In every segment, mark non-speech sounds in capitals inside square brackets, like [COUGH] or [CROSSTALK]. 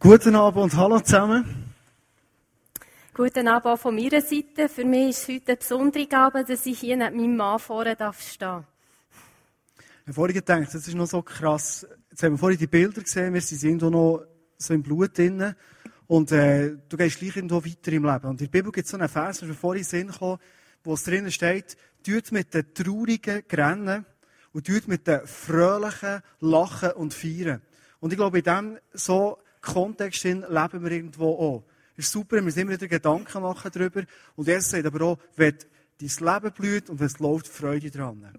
Guten Abend und hallo zusammen. Guten Abend auch von meiner Seite. Für mich ist es heute ein besonderer Abend, dass ich hier neben meinem Mann vorne darf stehen. Habe vorhin gedacht, das ist noch so krass. Jetzt haben wir vorhin die Bilder gesehen, wir sind noch so im Blut drin. Und äh, du gehst gleich irgendwo weiter im Leben. Und in der Bibel gibt es so einen Vers, der vorhin Sinn kam, wo es drinnen steht, tut mit den traurigen Grennen und tut mit den fröhlichen Lachen und Feiern. Und ich glaube, in diesem so Kontext leben wir irgendwo auch. Ist super, wir müssen immer wieder Gedanken machen darüber. Und Jesus sagt aber auch, wenn dein Leben blüht und es läuft, Freude dran.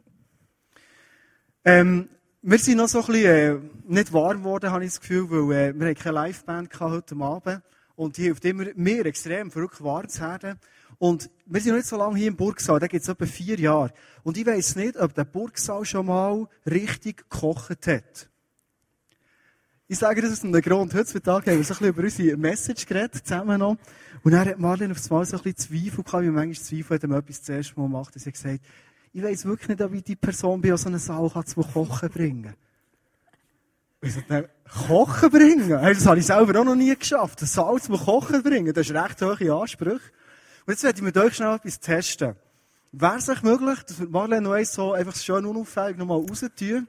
Ähm, wir sind noch so ein bisschen, äh, nicht warm geworden, habe ich das Gefühl, weil äh, wir keine Liveband heute Abend und die hilft immer mir extrem verrückt warm zu werden. Und wir sind noch nicht so lange hier im Burgsaal, da gibt es etwa vier Jahre. Und ich weiss nicht, ob der Burgsaal schon mal richtig gekocht hat. Ich sage das aus einem Grund. Heutzutage haben wir so ein bisschen über unsere Message geredet, zusammen noch. Und dann hat Marlene auf einmal so ein bisschen Zweifel gehabt, wie manchmal Zweifel hat, wenn man etwas zuerst mal macht. Und sie hat gesagt, ich weiss wirklich nicht, ob ich die Person die so einen Saal kann zum Kochen bringen ich sagte, Kochen bringen? das habe ich selber auch noch nie geschafft. Ein Saal zum Kochen bringen, das ist recht hohe Ansprüche. Und jetzt werde ich mit euch schnell etwas testen. Wäre es euch möglich, dass wir Marlene noch eins so einfach schön unauffällig nochmal raustun?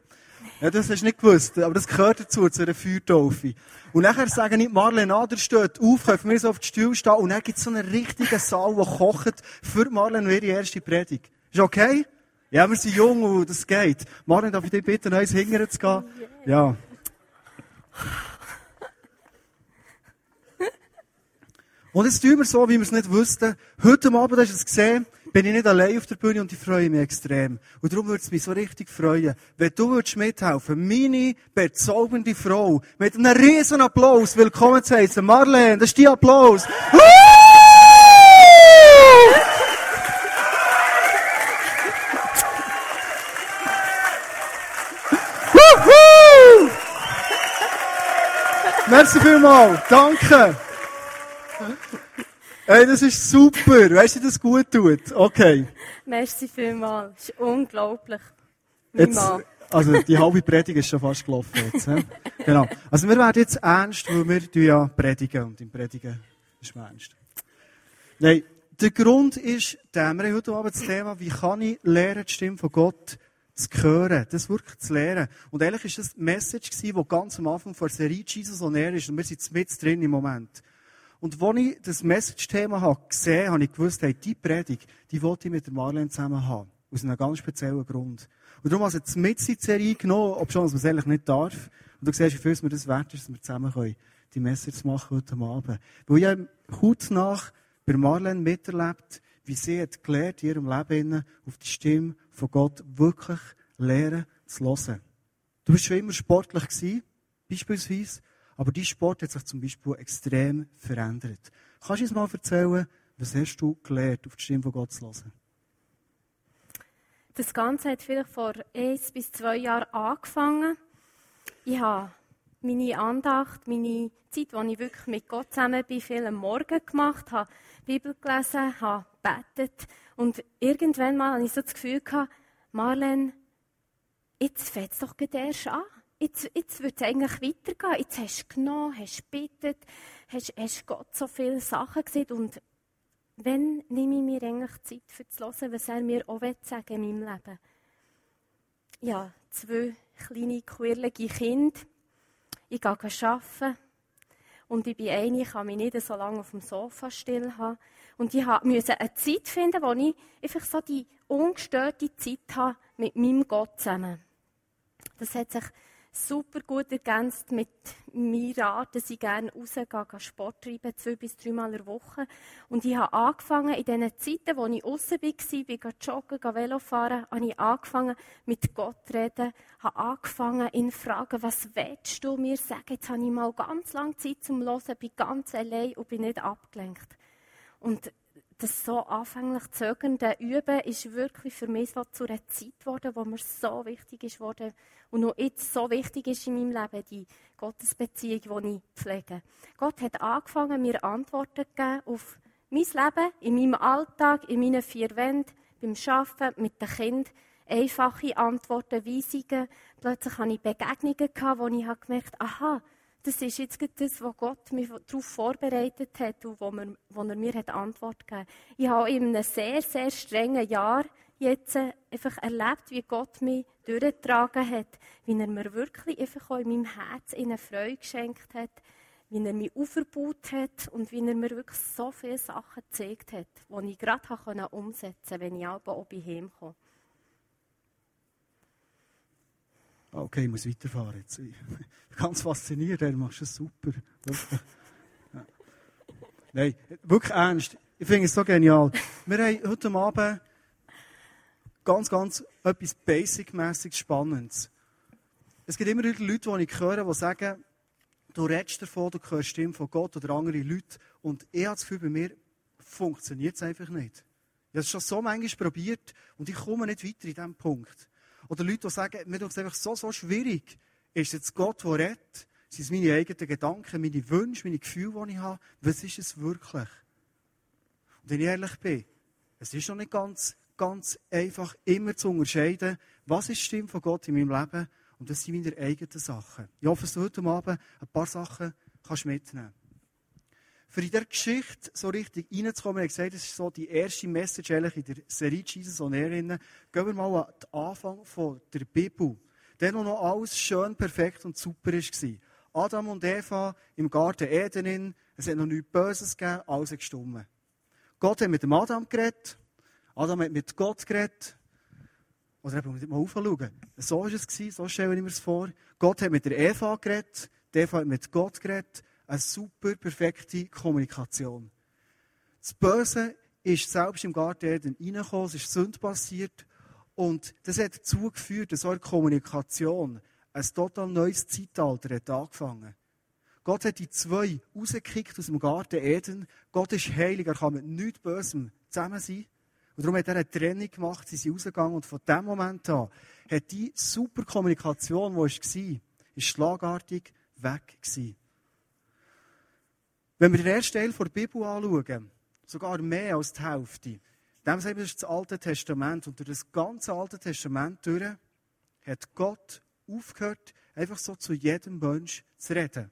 Ja, das hast du nicht gewusst, aber das gehört dazu, zu einer Feuertaufe. Und nachher sagen nicht, Marlene Ader steht auf, können wir so auf die Stuhl stehen und dann gibt es so einen richtigen Saal, der kocht für Marlene ihre erste Predigt. Ist okay? Ja, wir sind jung und das geht. Marlene, darf ich dich bitten, eins hingern zu gehen? Ja. Und jetzt tun wir so, wie wir es nicht wussten. Heute Abend hast du es gesehen, bin ich nicht allein auf der Bühne und ich freue mich extrem. Und darum würde es mich so richtig freuen, wenn du würdest mithelfen, meine bezaubernde Frau, mit einem riesen Applaus willkommen zu heißen. Marlene, das ist die Applaus. Merci vielmals. Danke. Hey, das ist super. Weißt du, das gut tut? Okay. Merci vielmals. Das ist unglaublich. Jetzt, also, die halbe Predigt ist schon fast gelaufen jetzt. He? Genau. Also, wir werden jetzt ernst, weil wir ja predigen. Und im Predigen ist man ernst. Nein, der Grund ist, der, wir haben heute Abend das Thema, wie kann ich lernen, die Stimme von Gott zu hören, das wirklich zu lernen. Und eigentlich ist das die Message gewesen, die ganz am Anfang der Serie Jesus on Air ist. Und wir sind mit drin im Moment. Und als ich das Message-Thema habe gesehen habe, ich gewusst, hey, die Predigt, die wollte ich mit der Marlene zusammen haben. Aus einem ganz speziellen Grund. Und darum habe ich jetzt mit in die Serie genommen, dass man es eigentlich nicht darf. Und du siehst, wie viel es mir das wert ist, dass wir zusammen können, die Message machen heute Abend. Weil ich habe nach bei Marlene miterlebt, wie sie hat gelernt, in ihrem Leben auf die Stimme von Gott wirklich lernen zu hören. Du bist schon immer sportlich gewesen, beispielsweise. Aber dein Sport hat sich zum Beispiel extrem verändert. Kannst du uns mal erzählen, was hast du gelernt, auf die Stimme von Gott zu hören? Das Ganze hat vielleicht vor eins bis zwei Jahren angefangen. Ich habe meine Andacht, meine Zeit, wo ich wirklich mit Gott zusammen bin, viel am Morgen gemacht, habe Bibel gelesen, habe betet und irgendwann mal hatte ich so das Gefühl gehabt, Marlene, jetzt fängt es doch erst an jetzt, jetzt wird es eigentlich weitergehen. Jetzt hast du genommen, hast gebetet, hast, hast Gott so viele Sachen gesehen und wenn nehme ich mir eigentlich Zeit für zu hören, was er mir auch sagen in meinem Leben? Ja, zwei kleine, quirlige Kinder. Ich gehe arbeiten. Und ich bin eine, ich kann mich nicht so lange auf dem Sofa still haben. Und ich musste eine Zeit finden, wo ich einfach so die ungestörte Zeit habe mit meinem Gott zusammen. Das hat sich super gut ergänzt mit meiner Art, dass ich gerne rausgehe, Sport treiben, zwei bis dreimal in Woche. Und ich habe angefangen, in den Zeiten, wo ich raus war, bin joggen, Velo fahren, habe ich angefangen, mit Gott zu reden, habe angefangen, ihn zu fragen, was willst du mir sagen? Jetzt habe ich mal ganz lange Zeit zum Hören, bin ganz allein und bin nicht abgelenkt. Und das so anfänglich zögernde Üben ist wirklich für mich so zu einer Zeit geworden, wo mir so wichtig ist worden und noch jetzt so wichtig ist in meinem Leben, die Gottesbeziehung, die ich pflege. Gott hat angefangen, mir Antworten zu geben auf mein Leben, in meinem Alltag, in meinen vier Wänden, beim Arbeiten, mit den Kindern. Einfache Antworten, Weisungen. Plötzlich hatte ich Begegnungen, wo ich gemerkt habe, aha, das ist jetzt das, was Gott mich darauf vorbereitet hat und wo, mir, wo er mir hat Antwort gegeben hat. Ich habe in einem sehr, sehr strengen Jahr jetzt einfach erlebt, wie Gott mich durchgetragen hat, wie er mir wirklich einfach auch in meinem Herz eine Freude geschenkt hat, wie er mich aufgebaut hat und wie er mir wirklich so viele Sachen gezeigt hat, die ich gerade umsetzen konnte, wenn ich auch bei ihm komme. Okay, ich muss weiterfahren jetzt. [LAUGHS] Ganz fasziniert, er macht es super. Nein, wirklich ernst. Ich finde es so genial. Wir haben heute Abend ganz, ganz etwas Basic-mäßig Spannendes. Es gibt immer wieder Leute, die ich höre, die sagen, du redest davon, du hörst Stimmen von Gott oder andere Leute. Und ich habe das Gefühl, bei mir funktioniert es einfach nicht. Ich habe es schon so manchmal probiert und ich komme nicht weiter in diesem Punkt. Oder Leute, die sagen, mir tut es einfach so, so schwierig. Ist jetzt Gott, der redet? Sind es meine eigenen Gedanken, meine Wünsche, meine Gefühle, die ich habe? Was ist es wirklich? Und wenn ich ehrlich bin, es ist noch nicht ganz, ganz einfach, immer zu unterscheiden, was ist die Stimme von Gott in meinem Leben und das sind meine eigenen Sachen. Ich hoffe, dass du heute Abend ein paar Sachen kannst mitnehmen Für in dieser Geschichte so richtig reinzukommen, ich gesagt, das ist so die erste Message in der Serie Jesus on Air. Gehen wir mal an den Anfang von der Bibel. Der noch alles schön, perfekt und super war. Adam und Eva im Garten Eden, es hat noch nichts Böses gegeben, alles gestummen. Gott hat mit dem Adam geredet, Adam hat mit Gott geredet, oder eben, mal aufschauen. So war es, so stelle ich mir es vor. Gott hat mit der Eva geredet, die Eva hat mit Gott geredet. Eine super, perfekte Kommunikation. Das Böse ist selbst im Garten Eden reingekommen, es ist Sünde passiert. Und das hat dazu geführt, dass eure Kommunikation ein total neues Zeitalter hat angefangen. Gott hat die zwei rausgekickt aus dem Garten Eden. Gott ist heilig, er kann mit nichts Bösem zusammen sein. Und darum hat er eine Trennung gemacht, sie sind rausgegangen und von dem Moment an hat die super Kommunikation, die war, ist schlagartig weg gewesen. Wenn wir den ersten Teil der Bibel anschauen, sogar mehr als die Hälfte, dem sagen wir, das ist das Alte Testament. Und durch das ganze Alte Testament durch hat Gott aufgehört, einfach so zu jedem Mensch zu reden.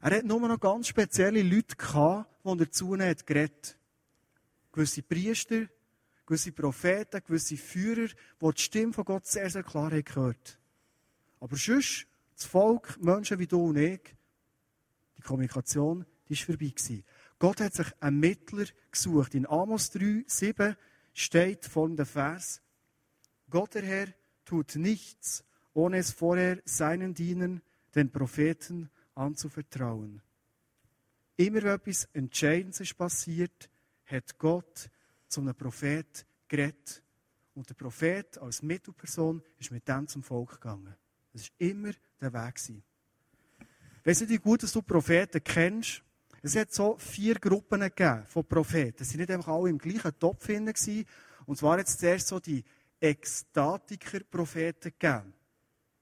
Er hat nur noch ganz spezielle Leute gehabt, die dazu nicht geredet haben gewisse Priester, gewisse Propheten, gewisse Führer, die die Stimme von Gott sehr, sehr klar haben gehört. Aber sonst, das Volk, Menschen wie du und ich, die Kommunikation, die war vorbei. Gewesen. Gott hat sich einen Mittler gesucht. In Amos 3, 7 steht folgender Vers. Gott der Herr tut nichts, ohne es vorher seinen Dienern, den Propheten, anzuvertrauen. Immer wenn etwas Entscheidendes ist passiert, hat Gott zu einem Prophet geredet. Und der Prophet als Mittelperson ist mit dem zum Volk gegangen. Das war immer der Weg. Weißt du, wie gut dass du Propheten kennst? Es hat so vier Gruppen gegeben von Propheten. Es waren nicht einfach alle im gleichen Topf gewesen. Und zwar jetzt zuerst so die Ekstatiker-Propheten gegeben.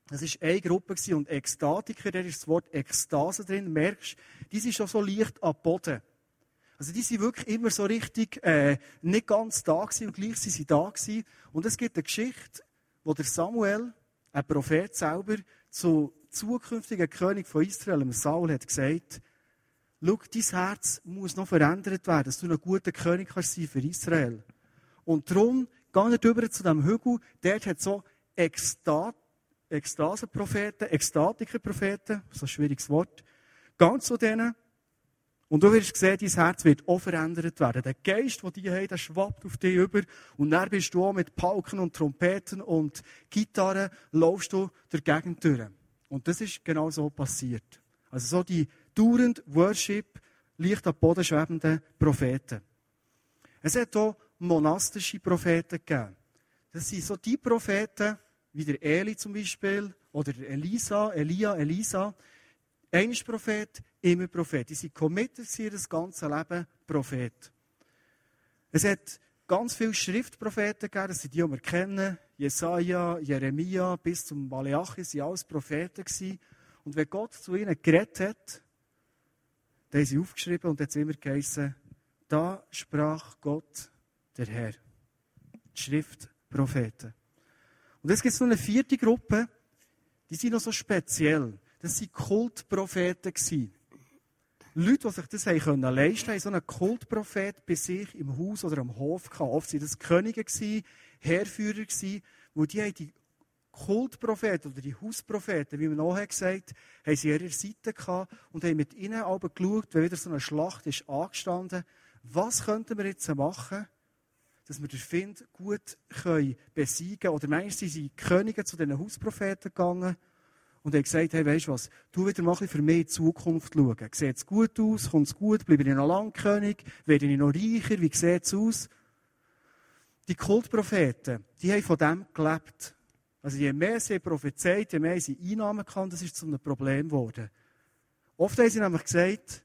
Das war eine Gruppe und Ekstatiker, da ist das Wort Ekstase drin, merkst, die sind schon so leicht am Boden. Also die sind wirklich immer so richtig äh, nicht ganz da gewesen und gleich sind sie da gewesen. Und es gibt eine Geschichte, wo der Samuel, ein Prophet selber, zu zukünftigen König von Israel, Saul, hat gesagt, schau, dein Herz muss noch verändert werden, dass du ein guter König kannst sein für Israel. Und darum, geh nicht über zu dem Hügel, dort hat so Ekstat, Ekstatikerpropheten, so ein schwieriges Wort, ganz zu denen und du wirst sehen, dein Herz wird auch verändert werden. Der Geist, den die haben, der schwappt auf dich über. Und dann bist du auch mit Pauken und Trompeten und Gitarren, laufst du der Gegend durch. Und das ist genau so passiert. Also so die dauernd Worship, leicht am Boden schwebenden Propheten. Es hat auch monastische Propheten gegeben. Das sind so die Propheten, wie der Eli zum Beispiel, oder Elisa, Elia, Elisa, einer ist Prophet, immer Prophet. Die sind committed sie das ganze Leben Prophet. Es hat ganz viele Schriftpropheten gegeben, das sind die, die wir kennen. Jesaja, Jeremia bis zum Malachi sind alles Propheten gewesen. Und wenn Gott zu ihnen geredet hat, dann haben sie aufgeschrieben und hat es immer geheißen, da sprach Gott, der Herr. Die Schriftpropheten. Und jetzt gibt es noch eine vierte Gruppe, die sind noch so speziell. Das waren Kultpropheten. Leute, die sich das leisten konnten, haben so einen Kultprophet bei sich im Haus oder am Hof gehabt. Oft waren das Könige, Heerführer, wo die die Kultpropheten oder die Hauspropheten, wie man auch gesagt haben sie ihre Seite gehabt und haben mit ihnen aber geschaut, wenn wieder so eine Schlacht ist angestanden, was könnten wir jetzt machen, dass wir den Find gut können besiegen. Oder manchmal sind die Könige zu diesen Hauspropheten gegangen und haben gesagt, hey, weisst du was, du wieder mal für mich in die Zukunft schauen. Sieht es gut aus? Kommt es gut? Bleibe ich noch lang König? Werde ich noch reicher? Wie sieht es aus? Die Kultpropheten, die haben von dem gelebt. Also je mehr sie prophezeit, je mehr sie Einnahmen kann, das ist zu einem Problem geworden. Oft haben sie nämlich gesagt,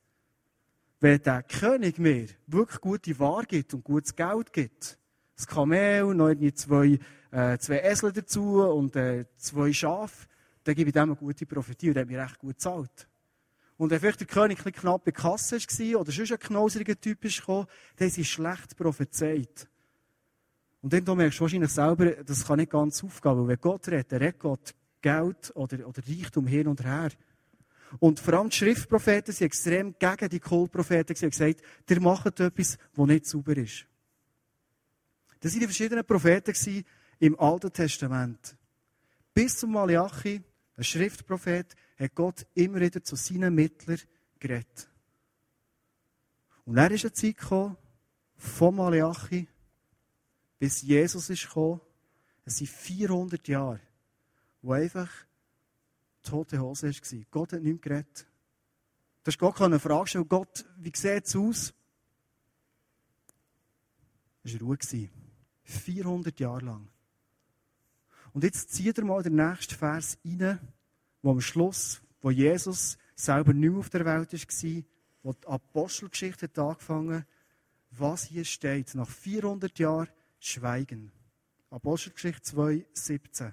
wenn der König mir wirklich gute Ware gibt und gutes Geld gibt, das Kamel, noch zwei, äh, zwei Esel dazu und äh, zwei Schafe, dann gebe ich dem eine gute Prophetie und der hat mir recht gut gezahlt. Und wenn vielleicht der König ein knapp bei Kasse war oder sonst ein knauseriger Typ ist dann ist schlecht prophezeit. Und dann merkst du wahrscheinlich selber, das kann nicht ganz aufgehen, weil wenn Gott redet, dann redet Gott Geld oder, oder Reichtum hin und her. Und vor allem die Schriftpropheten sind extrem gegen die Kultpropheten. Sie haben gesagt, ihr macht etwas, was nicht sauber ist. Das waren die verschiedenen Propheten im Alten Testament. Bis zum Malachi, ein Schriftprophet, hat Gott immer wieder zu seinen Mittlern geredet. Und dann ist eine Zeit gekommen, von Malachi bis Jesus ist gekommen. Es sind 400 Jahre, wo einfach tote Hose war. Gott hat nicht mehr geredet. Du hast Gott eine Frage stellen, Gott, wie sieht es aus? Es war Ruhe. 400 Jahre lang. Und jetzt zieht er mal den nächsten Vers rein, wo am Schluss, wo Jesus selber nicht mehr auf der Welt war, wo die Apostelgeschichte hat angefangen was hier steht. Nach 400 Jahren Schweigen. Apostelgeschichte 2, 17.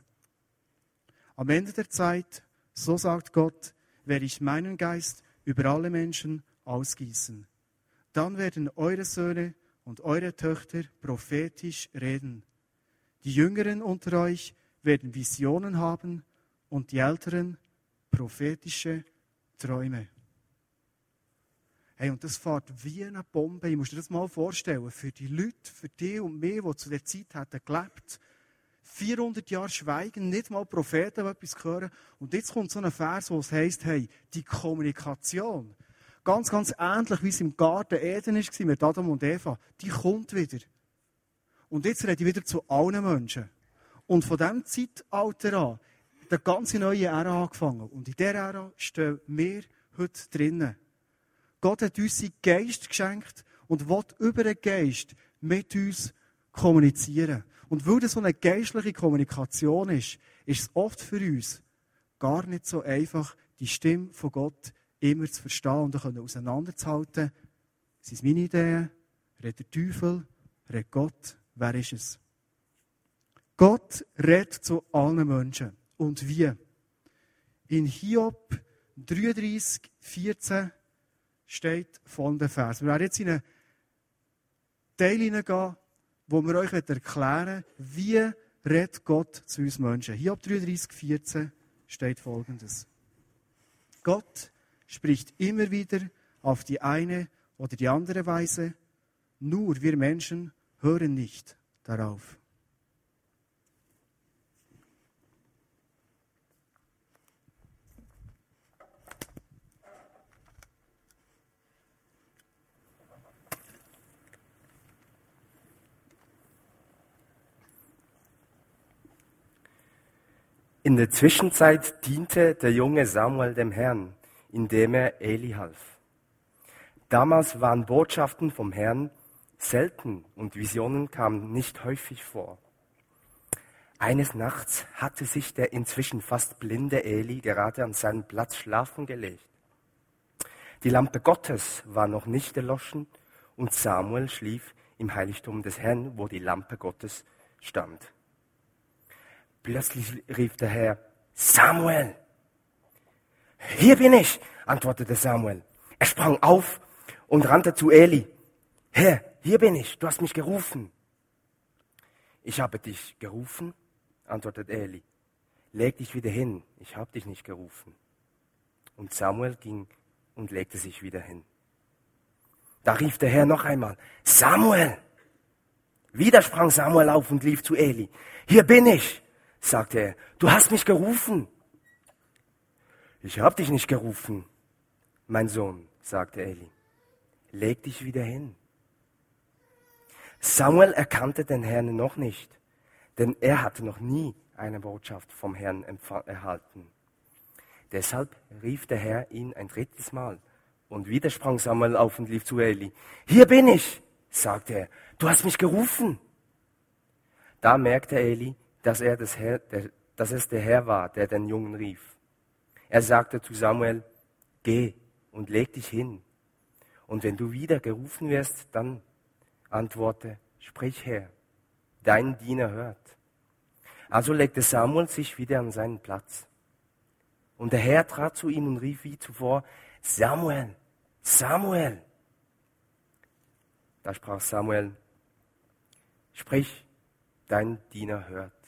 Am Ende der Zeit so sagt Gott, werde ich meinen Geist über alle Menschen ausgießen. Dann werden eure Söhne und eure Töchter prophetisch reden. Die Jüngeren unter euch werden Visionen haben und die Älteren prophetische Träume. Hey, und das fährt wie eine Bombe. Ich muss dir das mal vorstellen. Für die Leute, für die und mich, die zu der Zeit hätten gelebt, 400 Jahre Schweigen, nicht mal Propheten etwas hören. Und jetzt kommt so ein Vers, wo es heisst, hey, die Kommunikation, ganz, ganz ähnlich wie es im Garten Eden war mit Adam und Eva, die kommt wieder. Und jetzt rede ich wieder zu allen Menschen. Und von diesem Zeitalter an, der ganze neue Ära angefangen. Und in dieser Ära stehen wir heute drinnen. Gott hat uns seinen Geist geschenkt und will über den Geist mit uns kommunizieren. Und weil das so eine geistliche Kommunikation ist, ist es oft für uns gar nicht so einfach, die Stimme von Gott immer zu verstehen und auseinanderzuhalten. Sind es meine Ideen? Redet der Teufel? Redet Gott? Wer ist es? Gott redet zu allen Menschen. Und wie? In Hiob 33, 14 steht folgender Vers. Wir werden jetzt in einen Teil hineingehen, wo wir euch erklären wie redet Gott zu uns Menschen. Hier ab 33, 14 steht folgendes. Gott spricht immer wieder auf die eine oder die andere Weise, nur wir Menschen hören nicht darauf. In der Zwischenzeit diente der junge Samuel dem Herrn, indem er Eli half. Damals waren Botschaften vom Herrn selten und Visionen kamen nicht häufig vor. Eines Nachts hatte sich der inzwischen fast blinde Eli gerade an seinen Platz schlafen gelegt. Die Lampe Gottes war noch nicht erloschen und Samuel schlief im Heiligtum des Herrn, wo die Lampe Gottes stand. Plötzlich rief der Herr, Samuel! Hier bin ich, antwortete Samuel. Er sprang auf und rannte zu Eli. Herr, hier bin ich, du hast mich gerufen. Ich habe dich gerufen, antwortete Eli. Leg dich wieder hin, ich habe dich nicht gerufen. Und Samuel ging und legte sich wieder hin. Da rief der Herr noch einmal, Samuel! Wieder sprang Samuel auf und lief zu Eli. Hier bin ich, sagte er. Du hast mich gerufen. Ich hab dich nicht gerufen, mein Sohn, sagte Eli. Leg dich wieder hin. Samuel erkannte den Herrn noch nicht, denn er hatte noch nie eine Botschaft vom Herrn erhalten. Deshalb rief der Herr ihn ein drittes Mal. Und wieder sprang Samuel auf und lief zu Eli. Hier bin ich, sagte er. Du hast mich gerufen. Da merkte Eli, dass, er das Herr, der, dass es der Herr war, der den Jungen rief. Er sagte zu Samuel, geh und leg dich hin. Und wenn du wieder gerufen wirst, dann antworte, sprich her, dein Diener hört. Also legte Samuel sich wieder an seinen Platz. Und der Herr trat zu ihm und rief wie zuvor, Samuel, Samuel. Da sprach Samuel, sprich, dein Diener hört.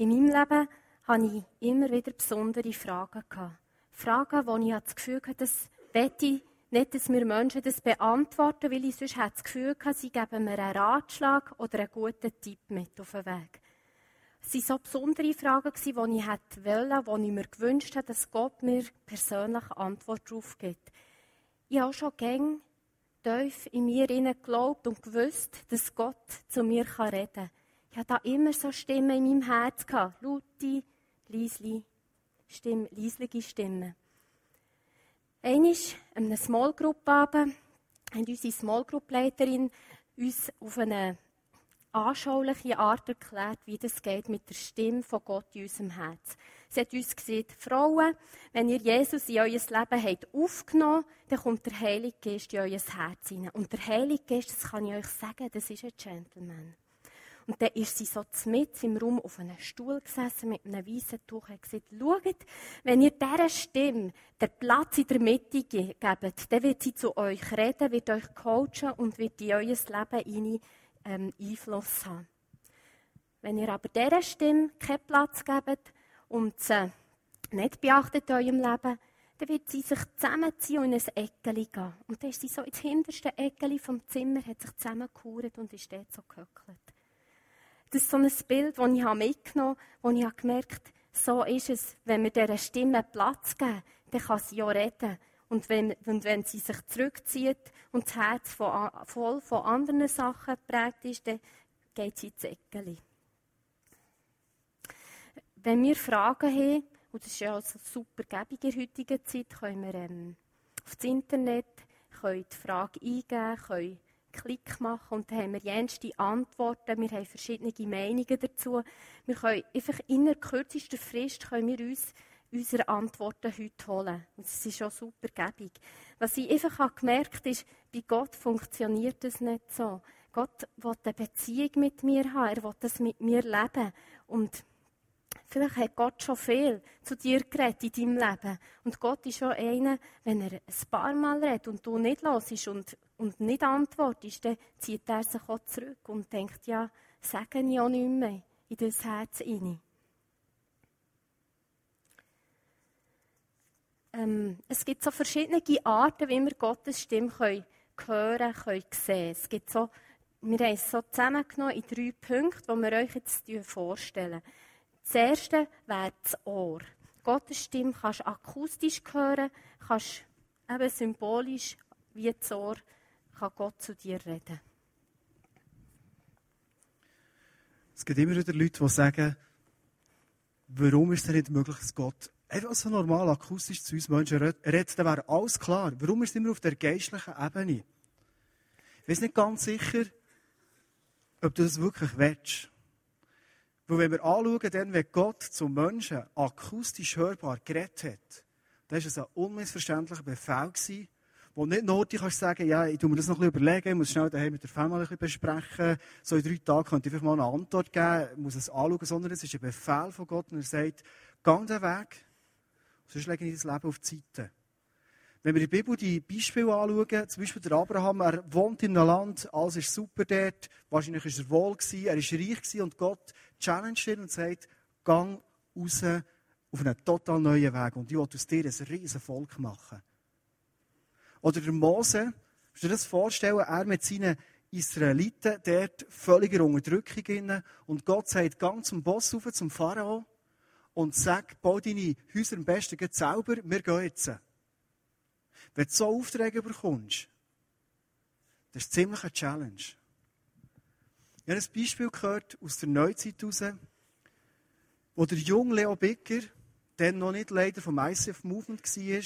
In meinem Leben hatte ich immer wieder besondere Fragen. Fragen, wo ich das Gefühl hatte, das wette ich nicht, dass wir Menschen das beantworten, weil ich sonst das Gefühl hatte, sie geben mir einen Ratschlag oder einen guten Tipp mit auf den Weg. Es waren so besondere Fragen, die ich hätte wollen, wo ich mir gewünscht habe, dass Gott mir persönlich Antwort darauf gibt. Ich habe schon gäng tief in mir geglaubt und gewusst, dass Gott zu mir reden kann. Ich hatte immer so Stimmen in meinem Herz. Laute, leisliche Stimme, leislige Stimmen. Einmal an einer Small Group Abend hat unsere Small Group Leiterin uns auf eine anschauliche Art erklärt, wie das geht mit der Stimme von Gott in unserem Herz. Sie hat uns gesagt, Frauen, wenn ihr Jesus in euer Leben habt aufgenommen, dann kommt der Heilige Geist in euer Herz hinein. Und der Heilige Geist, das kann ich euch sagen, das ist ein Gentleman. Und dann ist sie so mit im Raum auf einem Stuhl gesessen mit einem weißen Tuch und gesagt, schaut, wenn ihr dieser Stimme den Platz in der Mitte gebt, dann wird sie zu euch reden, wird euch coachen und wird in euer Leben ähm, Einfluss haben. Wenn ihr aber dieser Stimme keinen Platz gebt und sie nicht beachtet in eurem Leben, dann wird sie sich zusammenziehen und in ein Eckeli gehen. Und dann ist sie so ins hinterste Eckeli vom Zimmer, hat sich zusammengekauert und ist dort so gehöckelt. Das ist so ein Bild, das ich mitgenommen habe, wo ich gemerkt habe, so ist es, wenn wir dieser Stimme Platz geben, dann kann sie ja reden. Und wenn, und wenn sie sich zurückzieht und das Herz von, voll von anderen Sachen geprägt ist, dann geht sie ins Eckeli. Wenn wir Fragen haben, und das ist ja also super gäbig in der heutigen Zeit, können wir ähm, auf das Internet können die Frage eingeben, können Klick machen und dann haben wir jenste Antworten, wir haben verschiedene Meinungen dazu. Wir können einfach in der kürzesten Frist können wir uns unsere Antworten heute holen. Und das ist schon super gäbig. Was ich einfach gemerkt habe, ist, bei Gott funktioniert das nicht so. Gott will eine Beziehung mit mir haben, er will das mit mir leben. Und Vielleicht hat Gott schon viel zu dir geredet in deinem Leben. Und Gott ist schon einer, wenn er ein paar Mal redet und du nicht hörst und, und nicht antwortest, dann zieht er sich auch zurück und denkt, ja, sage ich auch nicht mehr in das Herz hinein. Ähm, es gibt so verschiedene Arten, wie wir Gottes Stimme können hören können, sehen Es gibt so, wir haben es so zusammengenommen in drei Punkte, die wir euch jetzt vorstellen. Das erste wäre das Ohr. Gottes Stimme kannst du akustisch hören, kannst eben symbolisch wie das Ohr kann Gott zu dir reden. Es gibt immer wieder Leute, die sagen, warum ist es nicht möglich, dass Gott einfach so normal akustisch zu uns Menschen redet, dann wäre alles klar. Warum ist es immer auf der geistlichen Ebene? Ich weiß nicht ganz sicher, ob du das wirklich willst. Weil wenn wir anschauen, dann, wenn Gott zum Menschen akustisch hörbar geredet hat, dann war es ein unmissverständlicher Befehl gewesen, wo nicht du kannst sagen, ja, ich tu mir das noch ein bisschen überlegen, ich muss schnell daheim mit der Familie ein besprechen, so in drei Tagen könnte ich einfach mal eine Antwort geben, ich muss es anschauen, sondern es ist ein Befehl von Gott und er sagt, geh den Weg, sonst lege ich das Leben auf die Seite. Wenn wir der Bibel die Beispiele anschauen, zum Beispiel der Abraham, er wohnt in einem Land, alles ist super dort, wahrscheinlich ist er wohl gewesen, er ist reich gewesen und Gott challenged ihn und sagt, gang raus auf einen total neuen Weg und ich will aus dir ein riesen Volk machen. Oder der Mose, musst du dir das vorstellen, er mit seinen Israeliten dort völliger Unterdrückung inne. Und Gott sagt, gang zum Boss rauf, zum Pharao. Und sag, bau deine Häuser am besten selber, wir gehen jetzt. Wenn du so Aufträge bekommst, das ist ziemlich eine Challenge. Ich habe ein Beispiel gehört aus der Neuzeit heraus, wo der junge Leo Bicker, der noch nicht Leiter vom ICF Movement war,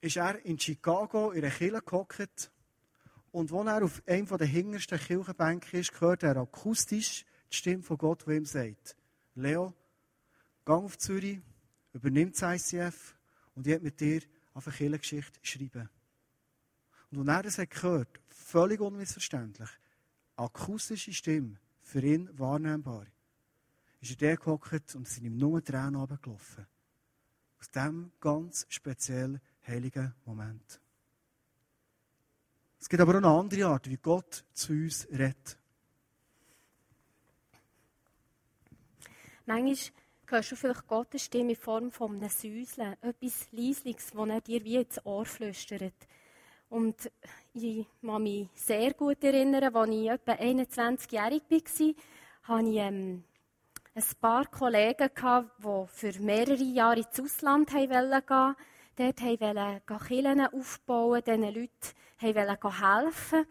ist er in Chicago in einer Kirche gehockt und als er auf einem der hintersten Kirchenbänke ist, hört er akustisch die Stimme von Gott, die ihm sagt, Leo, geh auf Zürich, übernimm das ICF und ich werde mit dir auf eine Kirchengeschichte schreiben. Und als er das hat gehört, völlig unmissverständlich, akustische Stimme, für ihn wahrnehmbar, ist er der gehockt und sind ihm nur Tränen runtergelaufen. Aus diesem ganz speziell heiligen Moment. Es gibt aber auch eine andere Art, wie Gott zu uns redet. Manchmal hörst du vielleicht Gottes Stimme in Form von einem Säuseln, etwas Leisliches, das er dir wie ins Ohr flüstert. Und ich kann mich sehr gut erinnern, als ich etwa 21-jährig war, hatte ich ähm, ein paar Kollegen, die für mehrere Jahre ins Ausland gehen wollten. Dort wollten Kirchen aufbauen, diesen Leuten wollten helfen.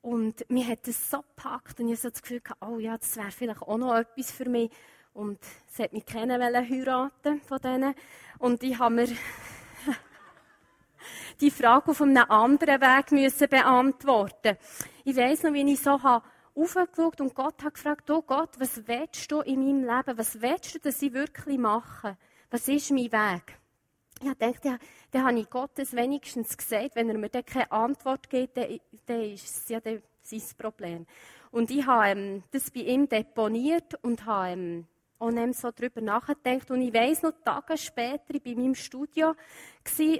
Und mir hat das so gepackt und ich hatte so das Gefühl, oh ja, das wäre vielleicht auch noch etwas für mich. Und sie hat mich kennen heiraten von denen. Und ich habe mir [LAUGHS] die Frage auf einem anderen Weg müssen beantworten. Ich weiss noch, wie ich so habe aufgeschaut und Gott hat gefragt, oh Gott, was willst du in meinem Leben? Was willst du, dass ich wirklich mache? Was ist mein Weg? Ich dachte, ja, dann habe ich Gottes wenigstens gesagt, wenn er mir dann keine Antwort gibt, dann, dann ist es ja sein Problem. Und ich habe ähm, das bei ihm deponiert und habe ähm, dann so darüber nachgedacht. Und ich weiss noch, Tage später, ich war in meinem Studio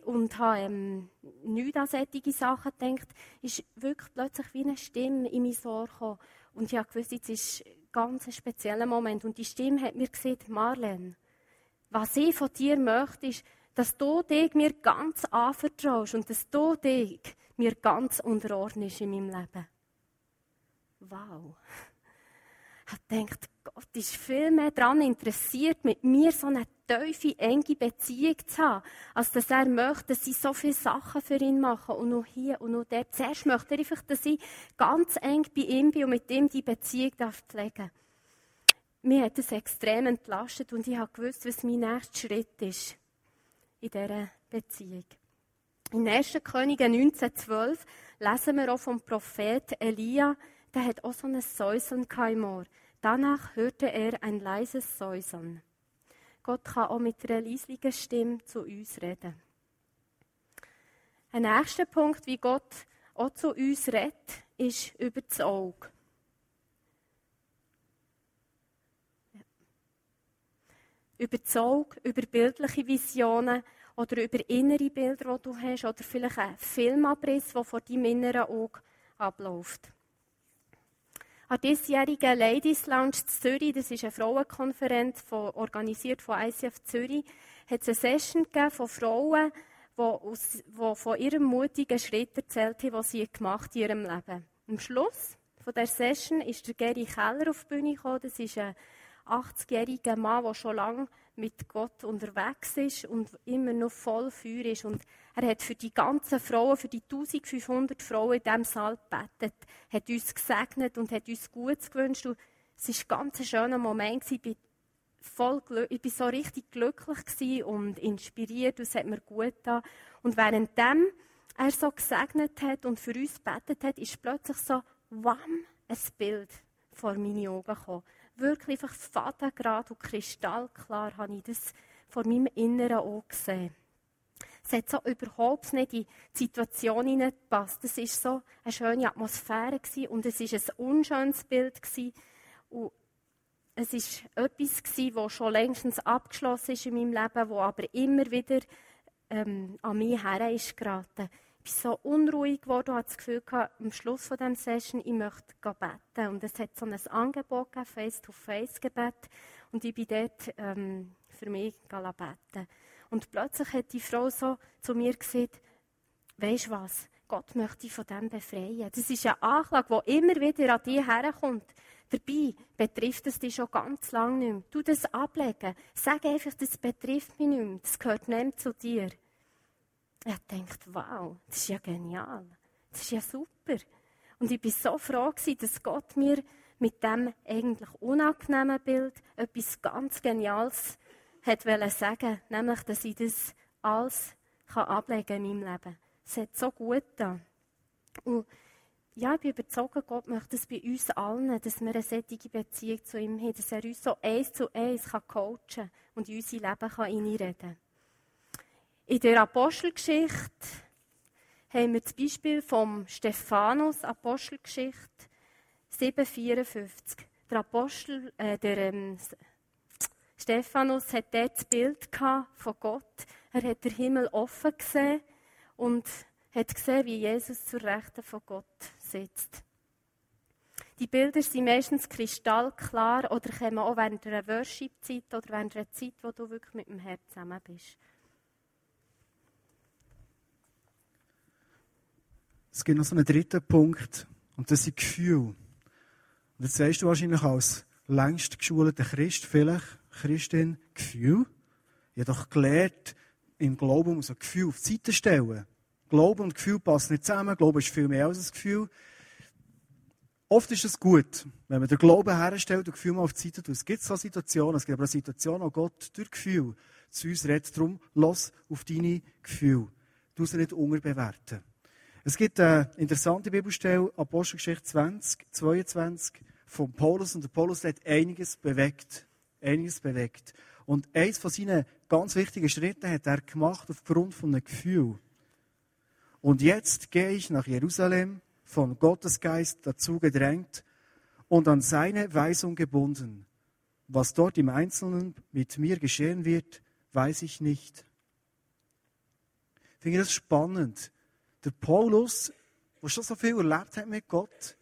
und habe ähm, nichts an solche Sachen gedacht, ist wirklich plötzlich wie eine Stimme in mein Ohr gekommen. Und ich habe gewusst, jetzt ist ein ganz spezieller Moment. Und die Stimme hat mir gesagt, Marlene, was ich von dir möchte, ist, dass du dich mir ganz anvertraust und dass du dich mir ganz unterordnest in meinem Leben. Wow. Ich gedacht, Gott ist viel mehr daran interessiert, mit mir so eine tiefe, enge Beziehung zu haben, als dass er möchte, dass ich so viele Sachen für ihn mache und noch hier und noch dort. Zuerst möchte er einfach, dass ich ganz eng bei ihm bin und mit ihm die Beziehung darf pflegen Mir hat das extrem entlastet und ich habe gewusst, was mein nächster Schritt ist in dieser Beziehung. In 1. Könige 1912 lesen wir auch vom Prophet Elia, der hat auch so ein Säuseln im Ohr. Danach hörte er ein leises Säuseln. Gott kann auch mit einer leislichen Stimme zu uns reden. Ein nächster Punkt, wie Gott auch zu uns redet, ist über das Auge. Über das Auge, über bildliche Visionen oder über innere Bilder, die du hast, oder vielleicht ein Filmabriss, der vor deinem inneren Auge abläuft. An diesjährigen Ladies Lounge Zürich, das ist eine Frauenkonferenz von, organisiert von ICF Zürich, hat es eine Session gegeben von Frauen, die, aus, die von ihrem mutigen Schritt erzählt haben, was sie gemacht in ihrem Leben. Am Schluss von der Session ist der Gary Keller auf die Bühne gekommen. Das ist ein 80-jähriger Mann, der schon lange mit Gott unterwegs ist und immer noch voll Feuer ist. Und er hat für die ganzen Frauen, für die 1500 Frauen in diesem Saal gebetet, hat uns gesegnet und hat uns Gutes gewünscht. Und es war ein ganz schöner Moment. Ich bin, voll, ich bin so richtig glücklich und inspiriert und es hat mir gut getan. Und währenddem er so gesegnet hat und für uns gebetet hat, ist plötzlich so, wham, ein Bild vor meine Augen gekommen wirklich einfach fadengrad und kristallklar habe ich das vor meinem inneren Auge gesehen. Es hat so überhaupt nicht in die Situation hineingepasst. Es war so eine schöne Atmosphäre und es war ein unschönes Bild Und es war etwas das schon längstens abgeschlossen ist in meinem Leben, wo aber immer wieder ähm, an mich her ist. Bin so unruhig geworden und hatte das Gefühl gehabt, am Schluss von dem Session, ich möchte beten. Und es hat so ein Angebot gegeben, Face-to-Face-Gebet. Und ich bin dort ähm, für mich beten. Und plötzlich hat die Frau so zu mir gesagt, weisst was, Gott möchte dich von dem befreien. Das ist eine Anklage, die immer wieder an dich herkommt. Dabei betrifft es dich schon ganz lange nicht mehr. Du das ablegen. Sag einfach, das betrifft mich nicht mehr. Das gehört nicht zu dir. Er denkt, wow, das ist ja genial. Das ist ja super. Und ich war so froh, dass Gott mir mit dem eigentlich unangenehmen Bild etwas ganz Geniales hat sagen nämlich, dass ich das alles ablegen in meinem Leben. Es hat so gut getan. Und ja, ich bin überzeugt, Gott möchte es bei uns allen, dass wir eine solche Beziehung zu ihm haben, dass er uns so eins zu eins kann coachen und in unser Leben kann hineinreden kann. In der Apostelgeschichte haben wir das Beispiel vom Stephanus, Apostelgeschichte 7,54. Der Apostel, äh, der ähm, Stephanus hat dort das Bild von Gott. Er hat den Himmel offen gesehen und hat gesehen, wie Jesus zur Rechten von Gott sitzt. Die Bilder sind meistens kristallklar oder kommen auch während einer Worship-Zeit oder während einer Zeit, wo du wirklich mit dem Herrn zusammen bist. Es gibt noch so einen dritten Punkt und das sind Gefühle. Und jetzt weißt du wahrscheinlich als längst geschulter Christ, vielleicht Christin, Gefühl. Ich habe doch gelernt, im Glauben muss ein Gefühl auf die Seite stellen. Glauben und Gefühl passen nicht zusammen. Glauben ist viel mehr als ein Gefühl. Oft ist es gut, wenn man den Glauben herstellt und Gefühl mal auf die Seite tut. Es gibt so Situationen, es gibt aber eine Situation, wo Gott durch Gefühl zu uns redet. Darum, lass auf deine Gefühle. Du sie nicht unterbewerten. Es gibt eine interessante Bibelstelle, Apostelgeschichte 20, 22, von Paulus. Und der Paulus hat einiges bewegt. Einiges bewegt. Und eins von seinen ganz wichtigen Schritten hat er gemacht aufgrund von einem Gefühl. Und jetzt gehe ich nach Jerusalem, von Gottes Geist dazu gedrängt und an seine Weisung gebunden. Was dort im Einzelnen mit mir geschehen wird, weiß ich nicht. Ich finde das spannend. Der Paulus, der schon so viel erlebt hat mit Gott,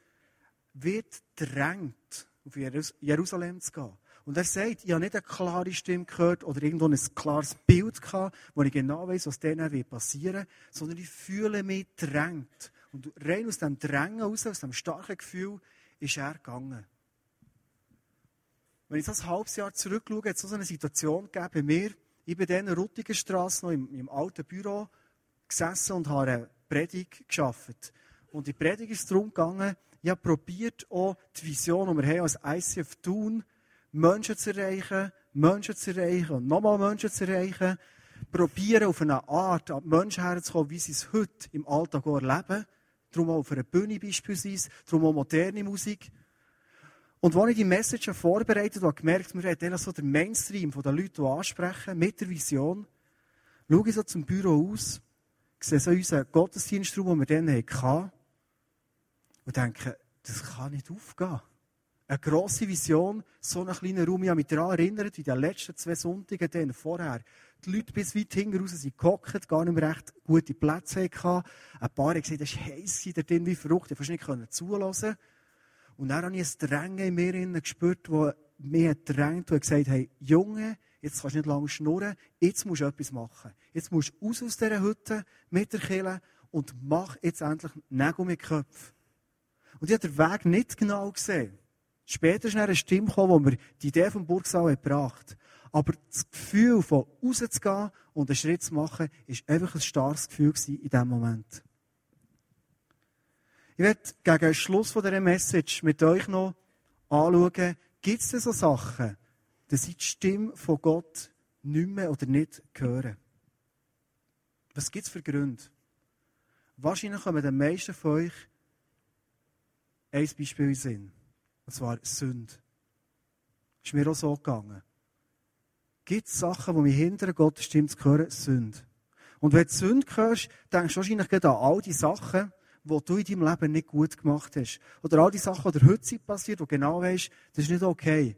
wird drängt, auf Jerusalem zu gehen. Und er sagt, ich habe nicht eine klare Stimme gehört oder irgendwo ein klares Bild gehabt, wo ich genau weiß, was dann passieren wird, sondern ich fühle mich drängt. Und rein aus dem Drängen aus, aus dem starken Gefühl, ist er gegangen. Wenn ich das halbes Jahr zurückschaue, hat es so eine Situation gegeben bei mir. Ich bin dann in der Ruttigenstrasse noch im, im alten Büro gesessen und habe Predigt geschafft. Und die Predigt ist darum gegangen, ich habe probiert, auch die Vision, die wir haben als ICF tun, Menschen zu erreichen, Menschen zu erreichen und nochmal Menschen zu erreichen. Probieren auf eine Art an die Menschen herzukommen, wie sie es heute im Alltag erleben. Darum auch auf einer Bühne beispielsweise, darum auch moderne Musik. Und als ich die Message vorbereitet habe, gemerkt, wir haben so den Mainstream der Leute, die ansprechen, mit der Vision. Schaue ich so zum Büro aus, sehe so unseren Gottesdienstraum, den wir dann hatten, und denke, das kann nicht aufgehen eine grosse Vision, so einen kleinen Raum. Ich habe mich daran erinnert, wie die letzten zwei Sonntage dann vorher die Leute bis weit hinten raus sind gehockt, gar nicht mehr recht gute Plätze hatten. Ein paar haben gesagt, es ist heiß da drin wie verrückt. Ich konnte nicht zulassen. Und dann habe ich ein Drängen in mir gespürt, das mich drängt und gesagt hey, Junge, jetzt kannst du nicht lange schnurren, jetzt musst du etwas machen. Jetzt musst du raus aus dieser Hütte mit der Kille und mach jetzt endlich Nägel mit Köpfen. Und ich habe den Weg nicht genau gesehen. Später ist eine Stimme gekommen, die mir die Idee vom Burgsaal gebracht hat. Aber das Gefühl von rauszugehen und einen Schritt zu machen, ist einfach ein starkes Gefühl in diesem Moment. Ich werde gegen Schluss von dieser Message mit euch noch anschauen, gibt es denn so Sachen, dass sie die Stimme von Gott nicht mehr oder nicht hören? Was gibt es für Gründe? Wahrscheinlich kommen den meisten von euch ein Beispiel in Sinn. Und zwar Sünde. Ist mir auch so gegangen. Gibt es Sachen, die mich hindern, Gottes Stimme zu hören? Sünde. Und wenn du Sünde hörst, denkst du wahrscheinlich an all die Sachen, die du in deinem Leben nicht gut gemacht hast. Oder all die Sachen, die dir heute passiert, wo du genau weißt, das ist nicht okay.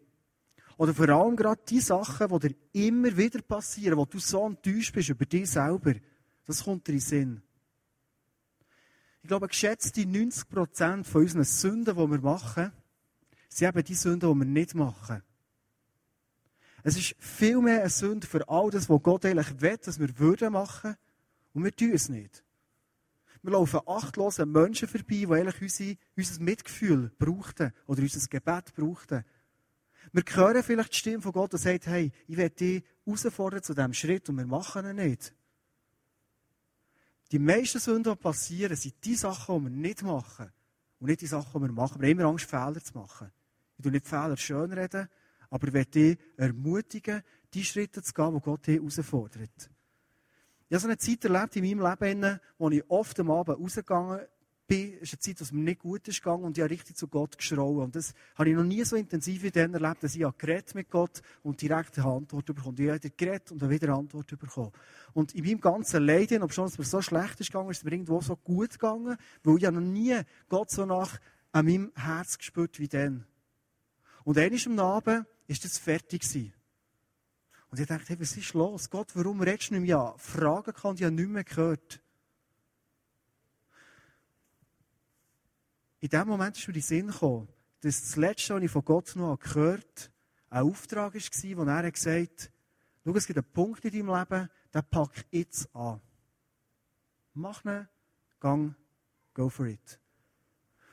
Oder vor allem gerade die Sachen, die dir immer wieder passieren, wo du so enttäuscht bist über dich selber. Das kommt dir in den Sinn. Ich glaube, geschätzte 90% von unseren Sünden, die wir machen, sind eben die Sünden, die wir nicht machen. Es ist viel mehr eine Sünde für all das, was Gott eigentlich will, dass wir würden machen, und wir tun es nicht. Wir laufen achtlosen Menschen vorbei, die eigentlich unsere, unser Mitgefühl brauchten oder unser Gebet brauchten. Wir hören vielleicht die Stimme von Gott, die sagt, hey, ich werde dich herausfordern zu diesem Schritt und wir machen ihn nicht. Die meisten Sünden, die passieren, sind die Sachen, die wir nicht machen. Und nicht die Sachen, die wir machen. Wir haben immer Angst, Fehler zu machen. Ich will nicht Fehler schönreden, aber ich werde dich ermutigen, die Schritte zu gehen, die Gott dich herausfordert. Ich habe so eine Zeit erlebt in meinem Leben, wo ich oft am Abend rausgegangen bin. Ist eine Zeit, wo es mir nicht gut ist gegangen und ich habe richtig zu Gott geschrauen. Und das habe ich noch nie so intensiv wie dann erlebt, dass ich mit Gott und direkt eine Antwort bekommen. Ich habe geredet und dann wieder eine Antwort bekommen. Und in meinem ganzen Leiden, ob schon es mir so schlecht ist gegangen, ist es mir irgendwo so gut gegangen, weil ich habe noch nie Gott so nach an meinem Herz gespürt wie dann. Und einmal am Abend ist das fertig gewesen. Und ich dachte, hey, was ist los? Gott, warum redest du nicht mehr? Fragen kann ich ja nicht mehr gehört. In dem Moment ist mir die Sinn gekommen, dass das Letzte, was ich von Gott noch gehört habe, ein Auftrag war, wo er gesagt hat, schau, es gibt einen Punkt in deinem Leben, den pack jetzt an. Mach ihn, gang, go for it.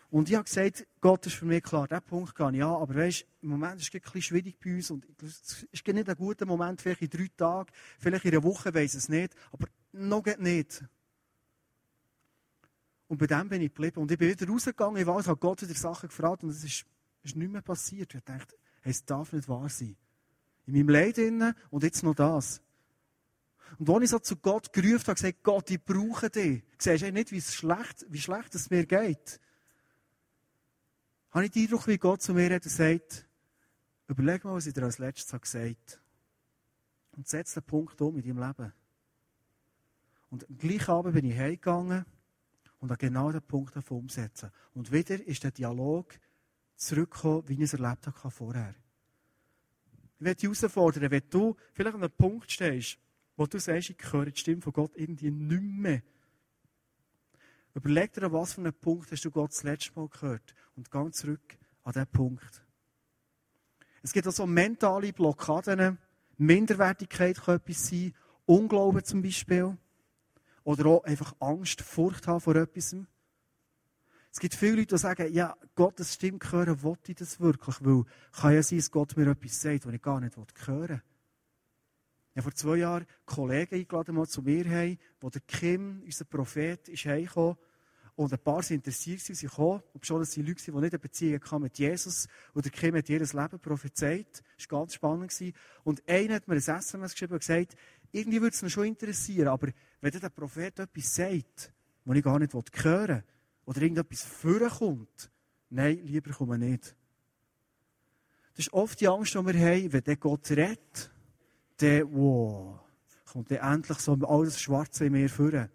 Und ich habe gesagt, Gott ist für mich klar, der Punkt kann ich an, aber weißt, im Moment ist es ein bisschen schwierig bei uns und es ist nicht ein guter Moment, vielleicht in drei Tagen, vielleicht in einer Woche, weiß es nicht, aber noch nicht. Und bei dem bin ich geblieben. Und ich bin wieder rausgegangen, ich weiß, habe Gott wieder Sachen gefragt und es ist, ist nicht mehr passiert. Ich dachte, hey, es darf nicht wahr sein. In meinem Leid innen und jetzt noch das. Und als ich so zu Gott gerufen habe, gesagt, Gott, ich brauche dich. Siehst du nicht, wie schlecht, wie schlecht es mir geht? Habe ich den Eindruck, wie Gott zu mir hat und sagt, überleg mal, was ich dir als letztes gesagt habe. Und setz den Punkt um in deinem Leben. Und am gleichen Abend bin ich heimgegangen und habe genau den Punkt umsetzen. Und wieder ist der Dialog zurückgekommen, wie ich es erlebt habe vorher. Ich werde dich herausfordern, wenn du vielleicht an einem Punkt stehst, wo du sagst, ich höre die Stimme von Gott irgendwie nicht mehr. Überleg dir, an was für einen Punkt hast du Gott das letzte Mal gehört und geh zurück an diesen Punkt. Es gibt auch so mentale Blockaden. Minderwertigkeit kann etwas sein, Unglauben zum Beispiel. Oder auch einfach Angst, Furcht haben vor etwas. Es gibt viele Leute, die sagen, ja, Gottes Stimme hören, will ich das wirklich? Weil kann ja sein, dass Gott mir etwas sagt, was ich gar nicht hören will. Ich habe vor zwei Jahren Kollegen eingeladen, die zu mir haben, wo der Kim, unser Prophet, ist heimgekommen. Und ein paar sind interessiert, sie sind. Und schon, das sind Leute, die nicht eine Beziehung mit Jesus. Und der Kim hat ihr Leben prophezeit. Das war ganz spannend. Und einer hat mir ein SMS geschrieben und gesagt, irgendwie würde es mich schon interessieren, aber wenn der Prophet etwas sagt, was ich gar nicht hören will, oder irgendetwas vorkommt, nein, lieber komme nicht. Das ist oft die Angst, die wir haben, wenn der Gott redet, dann, wow, kommt dann endlich so alles Schwarze in mir vor.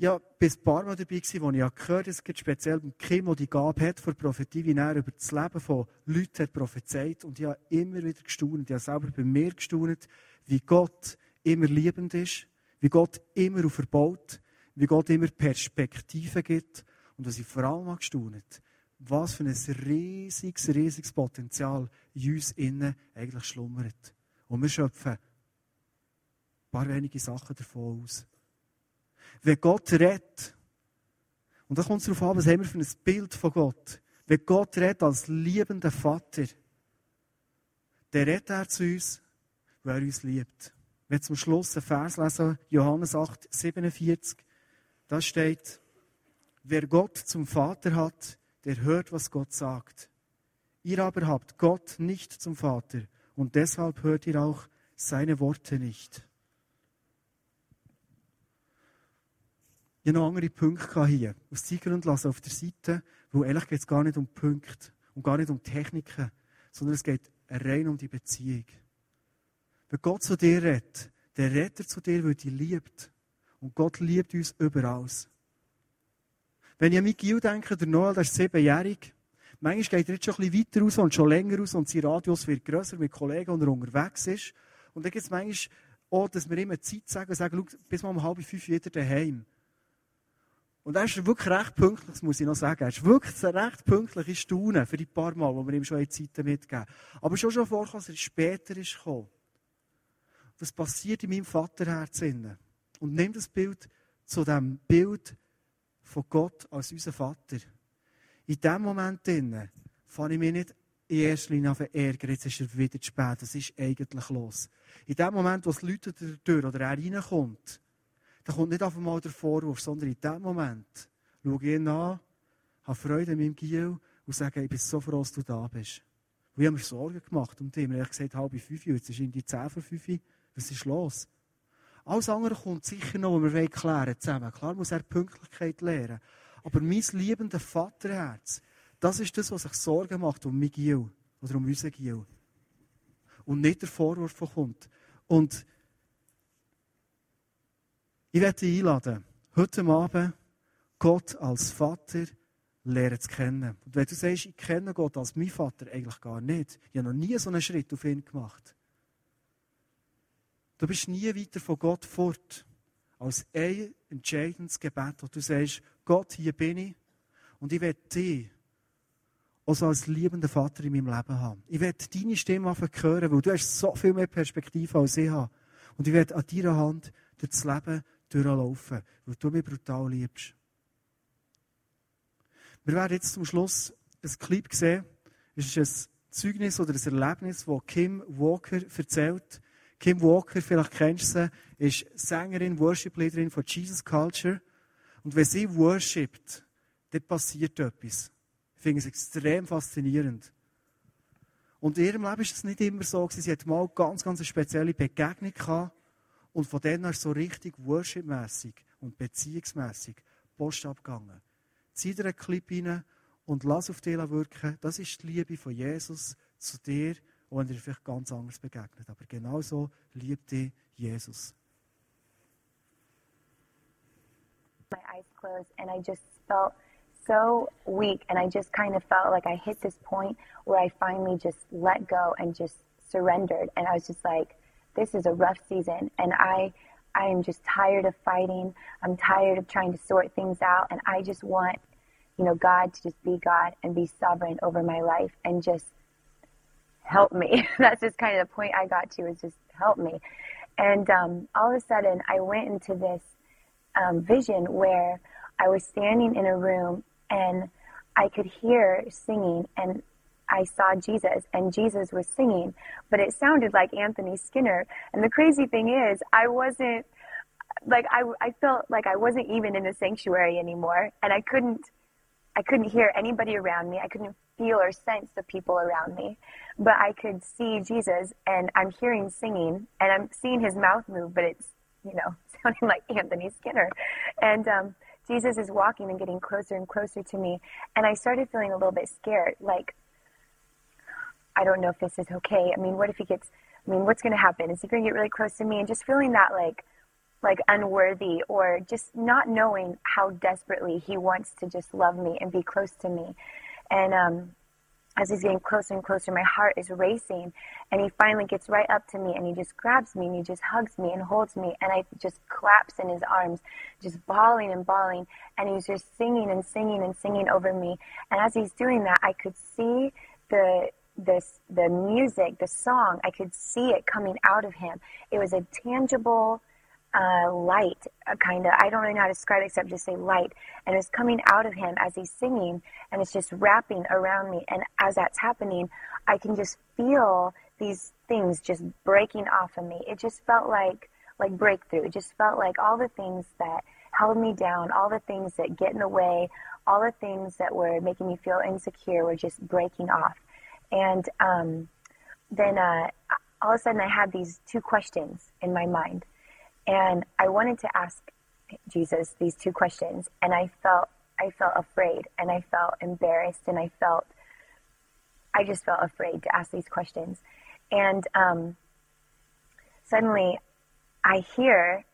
Ja, bis ein paar Mal dabei gewesen, wo ich ja gehört habe, es gibt speziell Kim, der die Gabe hat, vor Prophetie, wie er über das Leben von Leuten hat prophezeit. Und ich habe immer wieder gestaunt. Ich habe selber bei mir gestaunt, wie Gott immer liebend ist, wie Gott immer auf verbaut, wie Gott immer Perspektiven gibt. Und was ich vor allem gestaunt was für ein riesiges, riesiges Potenzial in uns innen eigentlich schlummert. Und wir schöpfen ein paar wenige Sachen davon aus. Wenn Gott redet, und da kommt es darauf an, was haben wir für ein Bild von Gott. Wenn Gott redet als liebender Vater, dann redet er zu uns, weil er uns liebt. Wenn zum Schluss ein Vers lesen, Johannes 8, 47, da steht, wer Gott zum Vater hat, der hört, was Gott sagt. Ihr aber habt Gott nicht zum Vater und deshalb hört ihr auch seine Worte nicht. Ich habe noch andere Punkte hier. Aus Zeitgründen lassen auf der Seite, wo ehrlich geht es gar nicht um Punkte und gar nicht um Techniken, sondern es geht rein um die Beziehung. Wenn Gott zu dir redet, der redet er zu dir, weil er dich liebt. Und Gott liebt uns überall. Wenn ich an Miguel denke, der Noel, der ist siebenjährig, Manchmal geht er jetzt schon ein bisschen weiter raus und schon länger raus und sein Radius wird grösser mit Kollegen, und er unterwegs ist. Und dann gibt es manchmal auch, dass wir immer Zeit sagen und sagen, schau, bis mal um halb fünf wieder daheim. Und er ist wirklich recht pünktlich, das muss ich noch sagen. Er ist wirklich recht pünktliches Staunen für die paar Mal, wo wir ihm schon Zeiten mitgeben. Aber schon schon vorkommen, dass er später ist gekommen. Was passiert in meinem Vaterherz Und nimm das Bild zu dem Bild von Gott als unser Vater. In dem Moment fange ich mich nicht in erster Linie an ärgern, jetzt ist er wieder zu spät, das ist eigentlich los. In dem Moment, wo es Leute durch oder er reinkommt, da kommt nicht auf einmal der Vorwurf, sondern in dem Moment schaue ich ihn an, habe Freude in meinem Giel und sage, ich bin so froh, dass du da bist. Und ich habe mir Sorgen gemacht um dich. Ich habe gesagt, halb fünf, jetzt ist in die zehn vor fünf. Was ist los? Alles andere kommt sicher noch, was wir klären zusammen. Klar muss er Pünktlichkeit lernen. Aber mein liebendes Vaterherz, das ist das, was sich Sorgen macht um mein Giel oder um unser Giel. Und nicht der Vorwurf, der kommt. Und ich werde dich einladen, heute Abend Gott als Vater lernen zu kennen. Und wenn du sagst, ich kenne Gott als mein Vater, eigentlich gar nicht. Ich habe noch nie so einen Schritt auf ihn gemacht. Du bist nie weiter von Gott fort als ein entscheidendes Gebet, wo du sagst, Gott, hier bin ich und ich werde dich auch als liebender Vater in meinem Leben haben. Ich werde deine Stimme hören, weil du hast so viel mehr Perspektive als ich habe. Und ich werde an deiner Hand durch das Leben durchlaufen, weil du mich brutal liebst. Wir werden jetzt zum Schluss ein Clip sehen. Es ist ein Zeugnis oder ein Erlebnis, das Kim Walker erzählt. Kim Walker, vielleicht kennst du sie, ist Sängerin, Worship-Leaderin von Jesus Culture. Und wenn sie worshipt, dann passiert etwas. Ich finde es extrem faszinierend. Und in ihrem Leben ist es nicht immer so Sie hat mal ganz, ganz eine spezielle Begegnung gehabt. Und von denen ist so richtig worshipmässig und beziehungsmässig Post abgegangen. Zieh dir einen Clip rein und lass auf dich wirken. Das ist die Liebe von Jesus zu dir auch wenn dir vielleicht ganz anders begegnet. Aber genauso liebt dich Jesus. My eyes closed and I just felt so weak and I just kind of felt like I hit this point where I finally just let go and just surrendered and I was just like this is a rough season and I I am just tired of fighting. I'm tired of trying to sort things out and I just want you know God to just be God and be sovereign over my life and just help me. [LAUGHS] That's just kind of the point I got to is just help me. And um, all of a sudden, I went into this um, vision where I was standing in a room and I could hear singing and I saw Jesus and Jesus was singing, but it sounded like Anthony Skinner. And the crazy thing is, I wasn't like I, I felt like I wasn't even in the sanctuary anymore, and I couldn't I couldn't hear anybody around me. I couldn't feel or sense the people around me, but I could see Jesus and I'm hearing singing and I'm seeing his mouth move, but it's, you know, [LAUGHS] sounding like Anthony Skinner. And um, Jesus is walking and getting closer and closer to me. And I started feeling a little bit scared, like, I don't know if this is okay. I mean, what if he gets, I mean, what's going to happen? Is he going to get really close to me? And just feeling that, like, like unworthy or just not knowing how desperately he wants to just love me and be close to me. And um, as he's getting closer and closer, my heart is racing. And he finally gets right up to me and he just grabs me and he just hugs me and holds me. And I just collapse in his arms, just bawling and bawling. And he's just singing and singing and singing over me. And as he's doing that, I could see the this the music, the song, I could see it coming out of him. It was a tangible uh, light, kind of, I don't really know how to describe it except just say light. And it's coming out of him as he's singing and it's just wrapping around me. And as that's happening, I can just feel these things just breaking off of me. It just felt like, like breakthrough. It just felt like all the things that held me down, all the things that get in the way, all the things that were making me feel insecure were just breaking off. And um, then uh, all of a sudden I had these two questions in my mind. And I wanted to ask Jesus these two questions, and I felt I felt afraid, and I felt embarrassed, and I felt I just felt afraid to ask these questions. And um, suddenly, I hear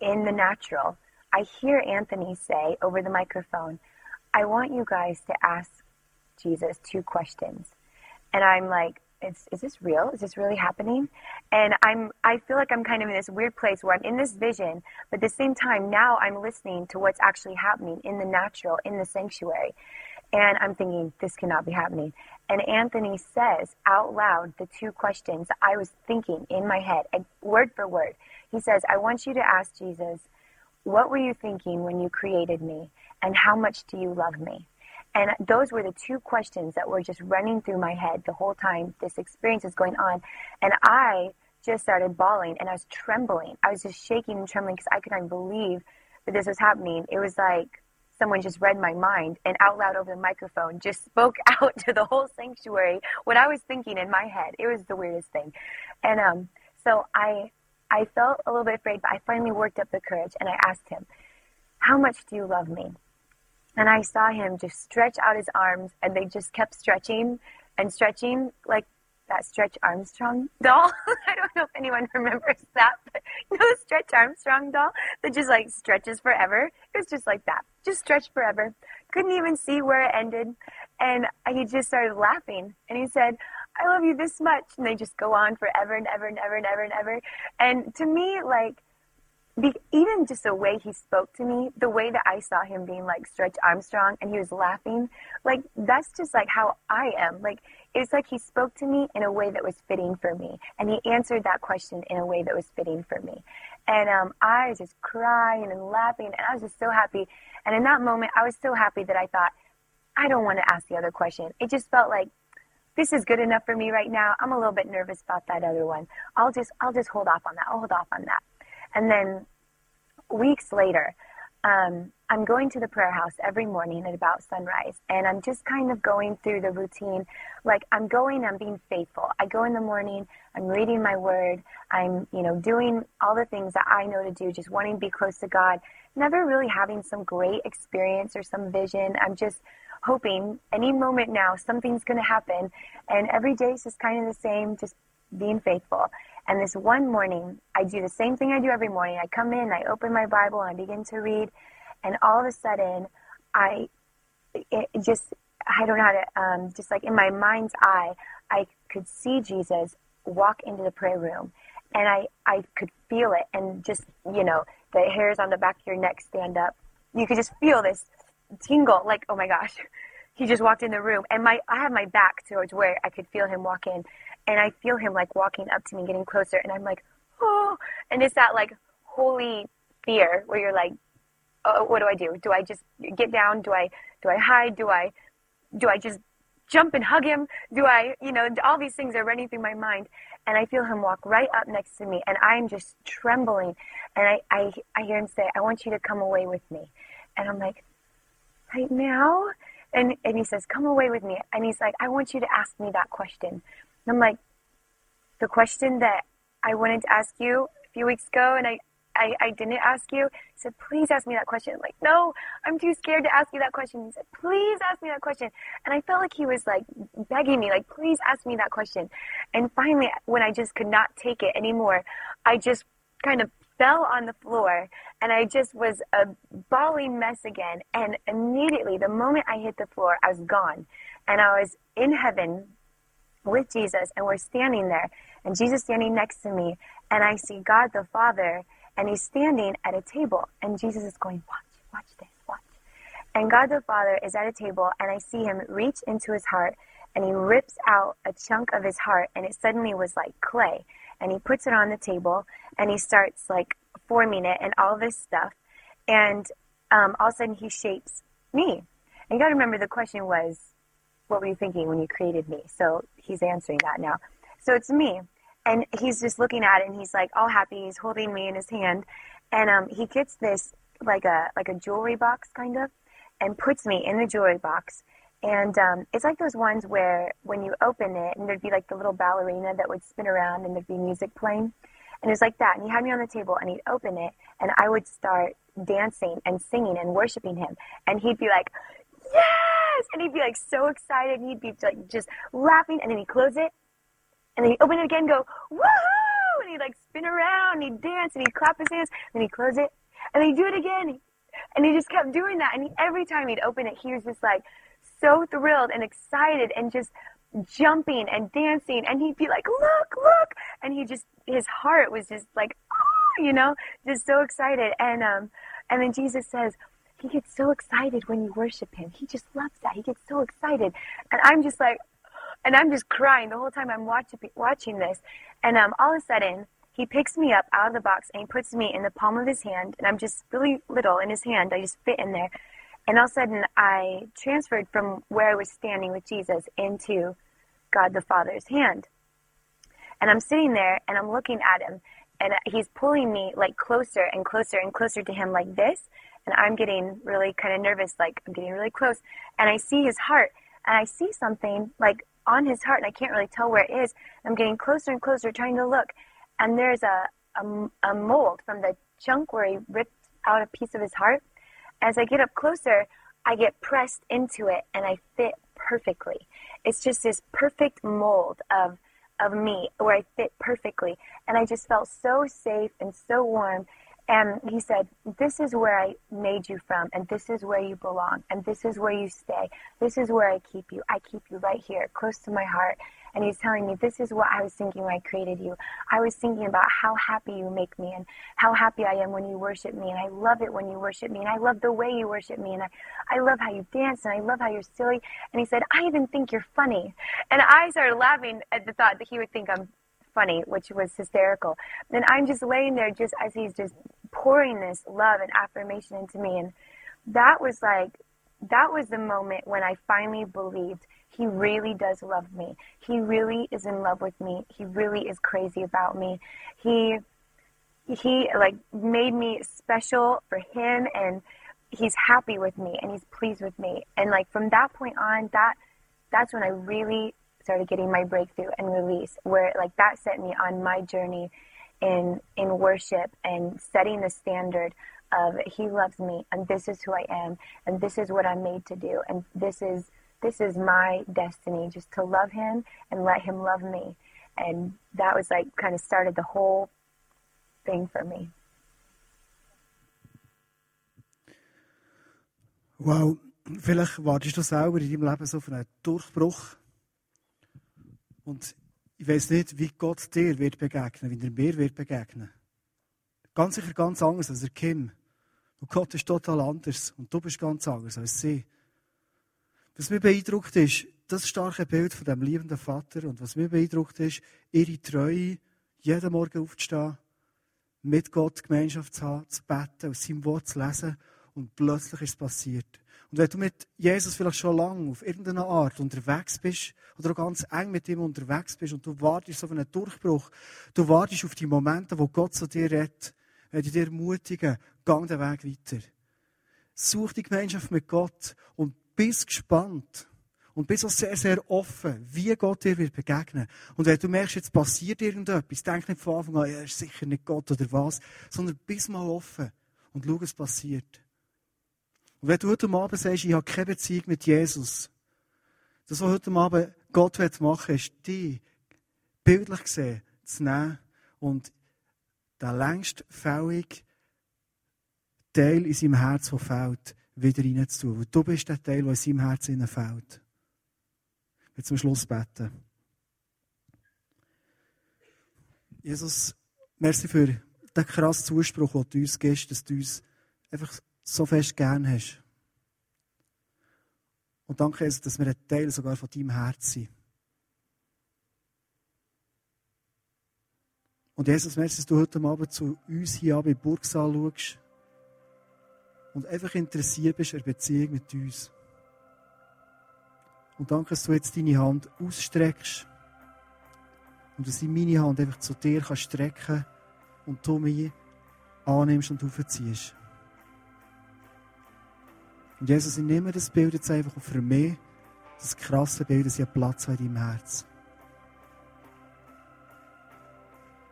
in the natural, I hear Anthony say over the microphone, "I want you guys to ask Jesus two questions. And I'm like, is, is this real? Is this really happening? And I'm, I feel like I'm kind of in this weird place where I'm in this vision, but at the same time, now I'm listening to what's actually happening in the natural, in the sanctuary. And I'm thinking, this cannot be happening. And Anthony says out loud the two questions I was thinking in my head, word for word. He says, I want you to ask Jesus, what were you thinking when you created me? And how much do you love me? And those were the two questions that were just running through my head the whole time this experience is going on. And I just started bawling and I was trembling. I was just shaking and trembling because I could not believe that this was happening. It was like someone just read my mind and out loud over the microphone just spoke [LAUGHS] out to the whole sanctuary what I was thinking in my head. It was the weirdest thing. And um, so I I felt a little bit afraid, but I finally worked up the courage and I asked him, How much do you love me? And I saw him just stretch out his arms, and they just kept stretching and stretching like that Stretch Armstrong doll. [LAUGHS] I don't know if anyone remembers that, but you know the Stretch Armstrong doll that just like stretches forever? It was just like that. Just stretched forever. Couldn't even see where it ended. And he just started laughing. And he said, I love you this much. And they just go on forever and ever and ever and ever and ever. And to me, like, even just the way he spoke to me, the way that I saw him being like Stretch Armstrong and he was laughing, like that's just like how I am. Like it's like he spoke to me in a way that was fitting for me, and he answered that question in a way that was fitting for me. And um, I was just crying and laughing, and I was just so happy. And in that moment, I was so happy that I thought, I don't want to ask the other question. It just felt like this is good enough for me right now. I'm a little bit nervous about that other one. I'll just I'll just hold off on that. I'll hold off on that. And then weeks later, um, I'm going to the prayer house every morning at about sunrise, and I'm just kind of going through the routine. Like I'm going, I'm being faithful. I go in the morning, I'm reading my word, I'm, you know, doing all the things that I know to do, just wanting to be close to God. Never really having some great experience or some vision. I'm just hoping any moment now something's going to happen, and every day is just kind of the same, just being faithful. And this one morning, I do the same thing I do every morning. I come in, I open my Bible, and I begin to read, and all of a sudden, I just I don't know how to um, just like in my mind's eye, I could see Jesus walk into the prayer room, and I I could feel it, and just you know the hairs on the back of your neck stand up. You could just feel this tingle, like oh my gosh, [LAUGHS] he just walked in the room, and my I have my back towards where I could feel him walk in, and I feel him like walking up to me, getting closer, and I'm like, oh, and it's that like holy fear where you're like, oh, what do I do? Do I just get down? Do I do I hide? Do I do I just jump and hug him? Do I, you know, all these things are running through my mind, and I feel him walk right up next to me, and I'm just trembling, and I I, I hear him say, I want you to come away with me, and I'm like, right now. And, and he says, Come away with me. And he's like, I want you to ask me that question. And I'm like, the question that I wanted to ask you a few weeks ago and I, I, I didn't ask you. He said, please ask me that question. I'm like, no, I'm too scared to ask you that question. He said, please ask me that question. And I felt like he was like begging me, like, please ask me that question. And finally, when I just could not take it anymore, I just kind of fell on the floor and I just was a bawling mess again. And immediately, the moment I hit the floor, I was gone. And I was in heaven with Jesus and we're standing there and Jesus standing next to me and I see God the Father and he's standing at a table and Jesus is going, watch, watch this, watch. And God the Father is at a table and I see him reach into his heart and he rips out a chunk of his heart and it suddenly was like clay and he puts it on the table and he starts like forming it and all this stuff and um, all of a sudden he shapes me. And you got to remember the question was, what were you thinking when you created me? So he's answering that now. So it's me. And he's just looking at it and he's like all happy. He's holding me in his hand. And um, he gets this like a like a jewelry box kind of and puts me in the jewelry box. And um, it's like those ones where when you open it and there'd be like the little ballerina that would spin around and there'd be music playing. And it was like that. And he had me on the table and he'd open it and I would start dancing and singing and worshiping him. And he'd be like, yes! And he'd be like so excited. And he'd be like just laughing. And then he'd close it. And then he'd open it again and go, woohoo! And he'd like spin around and he'd dance and he'd clap his hands. And then he'd close it. And then he'd do it again. And he just kept doing that. And he, every time he'd open it, he was just like so thrilled and excited and just jumping and dancing and he'd be like look look and he just his heart was just like oh, you know just so excited and um and then jesus says he gets so excited when you worship him. He just loves that. He gets so excited. And i'm just like and i'm just crying the whole time i'm watching watching this. And um all of a sudden he picks me up out of the box and he puts me in the palm of his hand. And i'm just really little in his hand. I just fit in there. And all of a sudden, I transferred from where I was standing with Jesus into God the Father's hand. And I'm sitting there and I'm looking at him, and he's pulling me like closer and closer and closer to him like this. And I'm getting really kind of nervous, like I'm getting really close. And I see his heart, and I see something like on his heart, and I can't really tell where it is. I'm getting closer and closer, trying to look. And there's a, a, a mold from the chunk where he ripped out a piece of his heart as I get up closer, I get pressed into it and I fit perfectly. It's just this perfect mold of of me where I fit perfectly. And I just felt so safe and so warm. And he said, This is where I made you from, and this is where you belong, and this is where you stay. This is where I keep you. I keep you right here, close to my heart. And he's telling me, This is what I was thinking when I created you. I was thinking about how happy you make me and how happy I am when you worship me. And I love it when you worship me. And I love the way you worship me. And I, I love how you dance. And I love how you're silly. And he said, I even think you're funny. And I started laughing at the thought that he would think I'm funny, which was hysterical. And I'm just laying there just as he's just pouring this love and affirmation into me. And that was like, that was the moment when I finally believed he really does love me. He really is in love with me. He really is crazy about me. He he like made me special for him and he's happy with me and he's pleased with me. And like from that point on, that that's when I really started getting my breakthrough and release where like that set me on my journey in in worship and setting the standard of he loves me and this is who I am and this is what I'm made to do and this is this is my destiny, just to love him and let him love me. And that was like kind of started the whole thing for me. Wow, vielleicht wartest du selber in deinem Leben so auf einen Durchbruch. Und ich weiß nicht, wie Gott dir wird begegnen, wie er mir wird begegnen. Ganz sicher ganz anders als der Kim. Und Gott ist total anders. Und du bist ganz anders als sie. Was mich beeindruckt ist, das starke Bild von dem liebenden Vater und was mich beeindruckt ist, ihre Treue, jeden Morgen aufzustehen, mit Gott Gemeinschaft zu haben, zu beten, aus seinem Wort zu lesen und plötzlich ist es passiert. Und wenn du mit Jesus vielleicht schon lange auf irgendeine Art unterwegs bist oder auch ganz eng mit ihm unterwegs bist und du wartest auf einen Durchbruch, du wartest auf die Momente, wo Gott zu dir redet, wenn ich dir ermutigen, gang den Weg weiter. Such die Gemeinschaft mit Gott und bist gespannt und bist auch sehr, sehr offen, wie Gott dir wird begegnen. Und wenn du merkst, jetzt passiert irgendetwas, denk nicht von Anfang an, er ist sicher nicht Gott oder was, sondern bist mal offen und schau, was passiert. Und wenn du heute Abend sagst, ich habe keine Beziehung mit Jesus, das, was heute Abend Gott machen will, ist, dich bildlich gesehen zu nehmen und den längst fälligen Teil in seinem Herz, der fehlt, wieder reinzutun. Weil du bist der Teil, der in seinem Herzen fällt. Ich will zum Schluss beten. Jesus, merci für den krassen Zuspruch, den du uns gibst, dass du uns einfach so fest gern hast. Und danke, Jesus, dass wir ein Teil sogar von deinem Herz sind. Und Jesus, merci, dass du heute Abend zu uns hier bei Burgsaal schaust und einfach interessiert bist an der Beziehung mit uns. Und danke, dass du jetzt deine Hand ausstreckst und dass ich meine Hand einfach zu dir kann strecken und du mich annimmst und aufziehst. Und Jesus, ich nehme das Bild jetzt einfach für mich, das krasse Bild, das ich Platz habe in deinem Herz.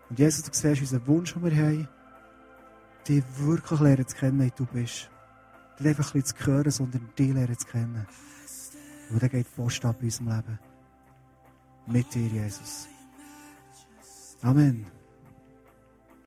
Und Jesus, du siehst unseren Wunsch, den wir haben, dich wirklich lernen zu kennen, wie du bist. Nicht einfach ein zu hören, sondern dich lernen zu kennen. Und dann geht Post ab in unserem Leben. Mit dir, Jesus. Amen.